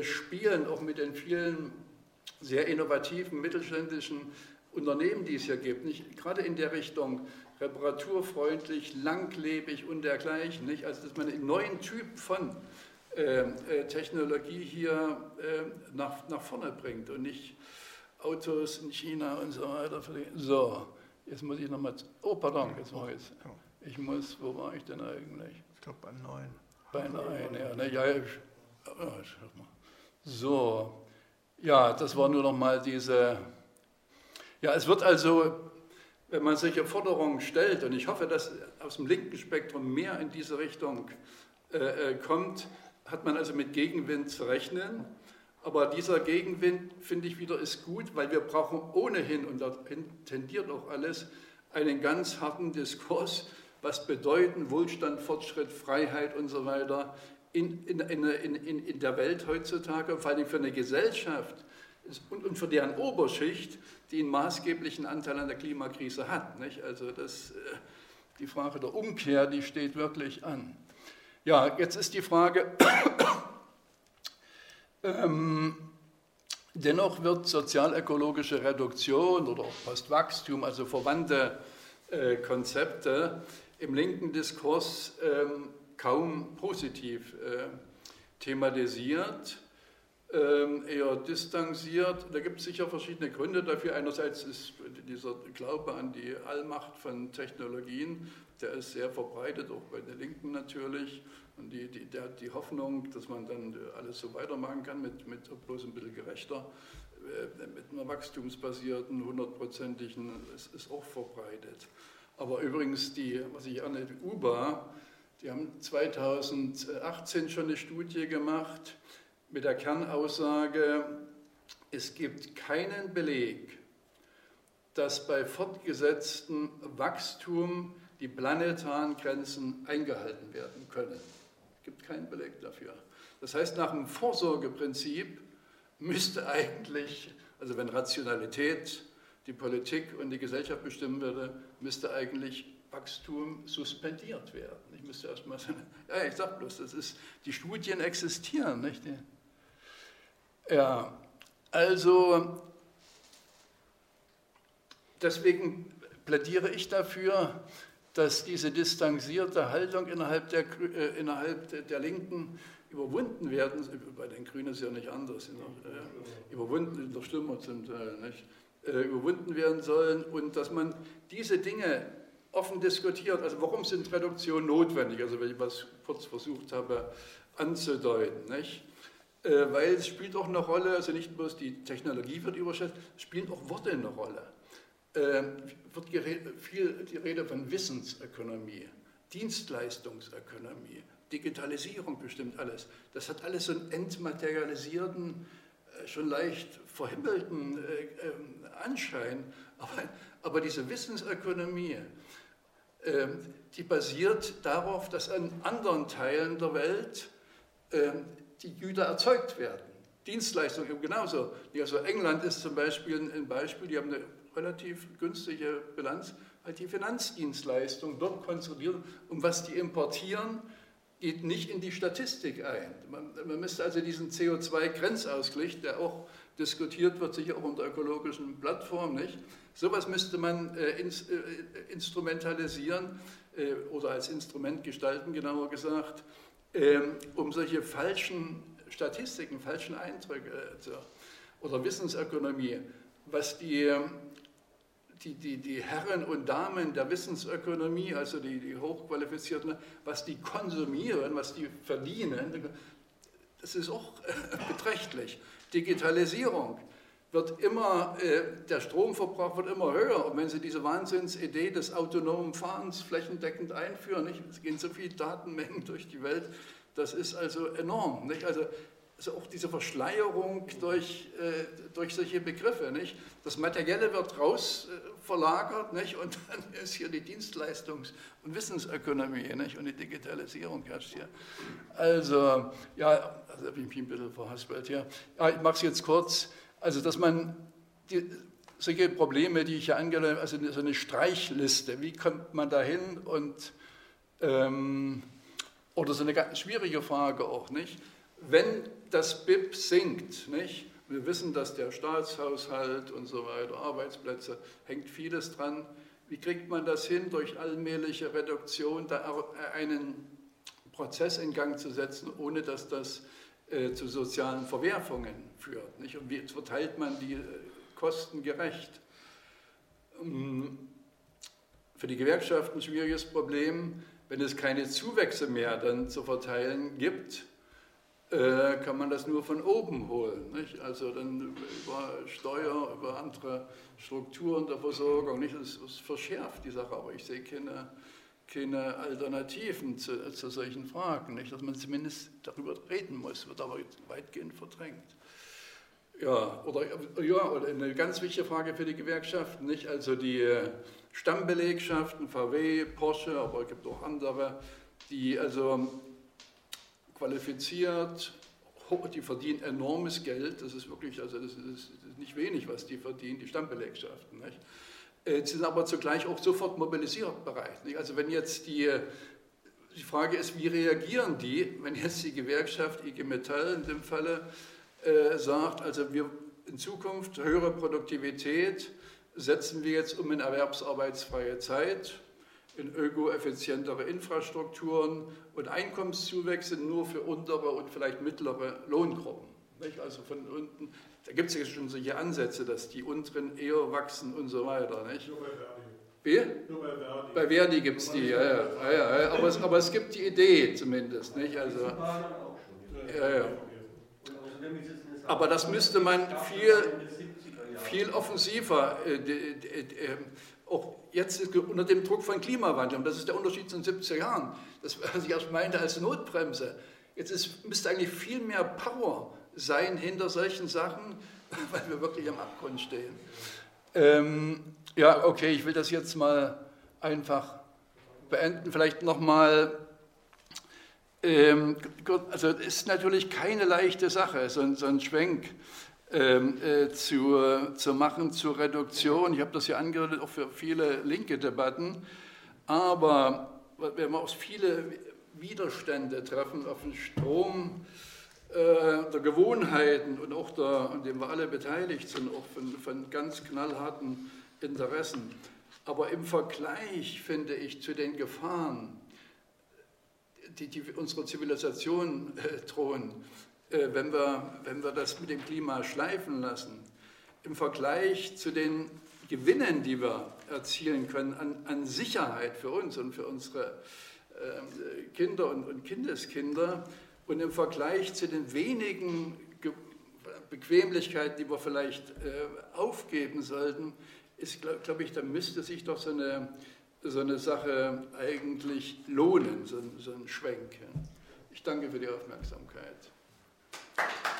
spielen, auch mit den vielen sehr innovativen mittelständischen Unternehmen, die es hier gibt. Nicht? Gerade in der Richtung reparaturfreundlich, langlebig und dergleichen. Nicht? Also dass man einen neuen Typ von ähm, äh, Technologie hier äh, nach, nach vorne bringt und nicht Autos in China und so weiter. So, jetzt muss ich nochmal. Oh, pardon, jetzt war ich. Ich muss, wo war ich denn eigentlich? Ich glaube bei neun. Bei neun, ja. Ne, ja ich, so, ja, das war nur nochmal diese. Ja, es wird also, wenn man solche Forderungen stellt, und ich hoffe, dass aus dem linken Spektrum mehr in diese Richtung äh, äh kommt, hat man also mit Gegenwind zu rechnen. Aber dieser Gegenwind, finde ich wieder, ist gut, weil wir brauchen ohnehin, und dahin tendiert auch alles, einen ganz harten Diskurs, was bedeuten Wohlstand, Fortschritt, Freiheit und so weiter in, in, in, in, der Welt heutzutage, vor allem für eine Gesellschaft und, und für deren Oberschicht, die einen maßgeblichen Anteil an der Klimakrise hat. Nicht? Also das, äh, die Frage der Umkehr, die steht wirklich an. Ja, jetzt ist die Frage, ähm, dennoch wird sozialökologische Reduktion oder Postwachstum, also verwandte äh, Konzepte, im linken Diskurs ähm, kaum positiv äh, thematisiert, ähm, eher distanziert. Da gibt es sicher verschiedene Gründe dafür. Einerseits ist dieser Glaube an die Allmacht von Technologien der ist sehr verbreitet, auch bei den Linken natürlich. Und die, die, der hat die Hoffnung, dass man dann alles so weitermachen kann, mit, mit bloß ein bisschen gerechter, äh, mit einer wachstumsbasierten, hundertprozentigen, ist, ist auch verbreitet. Aber übrigens, die, was ich anne, die UBA, die haben 2018 schon eine Studie gemacht mit der Kernaussage, es gibt keinen Beleg, dass bei fortgesetztem Wachstum die planetaren Grenzen eingehalten werden können. Es gibt keinen Beleg dafür. Das heißt, nach dem Vorsorgeprinzip müsste eigentlich, also wenn Rationalität die Politik und die Gesellschaft bestimmen würde, müsste eigentlich Wachstum suspendiert werden. Ich müsste erstmal sagen, ja, ich sage bloß, das ist, die Studien existieren. Nicht? Ja, also deswegen plädiere ich dafür, dass diese distanzierte Haltung innerhalb der, äh, innerhalb der Linken überwunden werden, bei den Grünen ist ja nicht anders, äh, überwunden, noch schlimmer zum Teil, nicht? Äh, überwunden werden sollen und dass man diese Dinge offen diskutiert. Also warum sind Reduktionen notwendig? Also wenn ich was kurz versucht habe anzudeuten. Nicht? Äh, weil es spielt auch eine Rolle, also nicht bloß die Technologie wird überschätzt, es spielen auch Worte eine Rolle äh, wird viel die Rede von Wissensökonomie, Dienstleistungsökonomie, Digitalisierung bestimmt alles. Das hat alles so einen entmaterialisierten, schon leicht verhimmelten äh, ähm, Anschein. Aber, aber diese Wissensökonomie, ähm, die basiert darauf, dass an anderen Teilen der Welt ähm, die Güter erzeugt werden. Dienstleistungen genauso. Also England ist zum Beispiel ein Beispiel, die haben eine relativ günstige Bilanz, halt die Finanzdienstleistung dort konzentriert. Und was die importieren, geht nicht in die Statistik ein. Man, man müsste also diesen CO2-Grenzausgleich, der auch diskutiert wird, sicher auch unter ökologischen Plattformen, nicht? Sowas müsste man äh, ins, äh, instrumentalisieren äh, oder als Instrument gestalten, genauer gesagt, ähm, um solche falschen Statistiken, falschen Eindrücke also, oder Wissensökonomie, was die, die, die, die Herren und Damen der Wissensökonomie, also die, die Hochqualifizierten, was die konsumieren, was die verdienen, das ist auch beträchtlich. Digitalisierung wird immer, äh, der Stromverbrauch wird immer höher. Und wenn Sie diese Wahnsinnsidee des autonomen Fahrens flächendeckend einführen, nicht? es gehen so viele Datenmengen durch die Welt, das ist also enorm. Nicht? Also, also auch diese Verschleierung durch, äh, durch solche Begriffe. Nicht? Das Materielle wird raus äh, und dann ist hier die Dienstleistungs- und Wissensökonomie nicht? und die Digitalisierung herrscht hier. Also, ja, also habe ich mich ein bisschen verhaspelt hier. Ja, ich mache es jetzt kurz. Also, dass man die, solche Probleme, die ich ja angehört habe, also so eine Streichliste, wie kommt man da hin und ähm, oder so eine ganz schwierige Frage auch, nicht? Wenn das BIP sinkt, nicht? Wir wissen, dass der Staatshaushalt und so weiter, Arbeitsplätze, hängt vieles dran. Wie kriegt man das hin, durch allmähliche Reduktion da einen Prozess in Gang zu setzen, ohne dass das äh, zu sozialen Verwerfungen führt. Nicht? Und wie verteilt man die äh, Kosten gerecht? Ähm, für die Gewerkschaften ein schwieriges Problem, wenn es keine Zuwächse mehr dann zu verteilen gibt, äh, kann man das nur von oben holen. Nicht? Also dann über Steuer, über andere Strukturen der Versorgung. Nicht? Das, das verschärft die Sache, aber ich sehe keine keine Alternativen zu, zu solchen Fragen, nicht? dass man zumindest darüber reden muss, wird aber weitgehend verdrängt. Ja, oder, ja, oder eine ganz wichtige Frage für die Gewerkschaften, nicht? also die Stammbelegschaften, VW, Porsche, aber es gibt auch andere, die also qualifiziert, die verdienen enormes Geld, das ist wirklich, also das ist, nicht wenig, was die verdienen, die Stammbelegschaften. Nicht? Äh, sie sind aber zugleich auch sofort mobilisierbereit. Also wenn jetzt die, die Frage ist, wie reagieren die, wenn jetzt die Gewerkschaft IG Metall in dem Falle äh, sagt, also wir in Zukunft höhere Produktivität setzen wir jetzt um in erwerbsarbeitsfreie Zeit, in ökoeffizientere Infrastrukturen und Einkommenszuwächse nur für untere und vielleicht mittlere Lohngruppen. Also von unten da gibt es ja schon solche Ansätze, dass die unteren eher wachsen und so weiter. Nicht? Nur bei Verdi. Wie? Nur bei Verdi. Bei Verdi gibt es die, ja, ja, ja, ja. Aber, es, aber es gibt die Idee zumindest. Nicht? Also, ja, ja. Aber das müsste man viel, viel offensiver, äh, äh, auch jetzt unter dem Druck von Klimawandel, und das ist der Unterschied zu den 70er Jahren, das, was ich erst meinte als Notbremse. Jetzt ist, müsste eigentlich viel mehr Power sein hinter solchen Sachen, weil wir wirklich am Abgrund stehen. Ähm, ja, okay, ich will das jetzt mal einfach beenden. Vielleicht nochmal, ähm, also es ist natürlich keine leichte Sache, so, so ein Schwenk äh, zu, zu machen zur Reduktion. Ich habe das ja angehört, auch für viele linke Debatten. Aber wenn wir auch viele Widerstände treffen auf den Strom, äh, der Gewohnheiten und auch der, an dem wir alle beteiligt sind, auch von, von ganz knallharten Interessen. Aber im Vergleich, finde ich, zu den Gefahren, die, die unserer Zivilisation äh, drohen, wenn, wir, wenn wir das mit dem Klima schleifen lassen, im Vergleich zu den Gewinnen, die wir erzielen können an, an Sicherheit für uns und für unsere äh, Kinder und, und Kindeskinder, und im Vergleich zu den wenigen Bequemlichkeiten, die wir vielleicht äh, aufgeben sollten, ist, glaube glaub ich, da müsste sich doch so eine, so eine Sache eigentlich lohnen, so, so ein Schwenk. Ich danke für die Aufmerksamkeit. Thank you.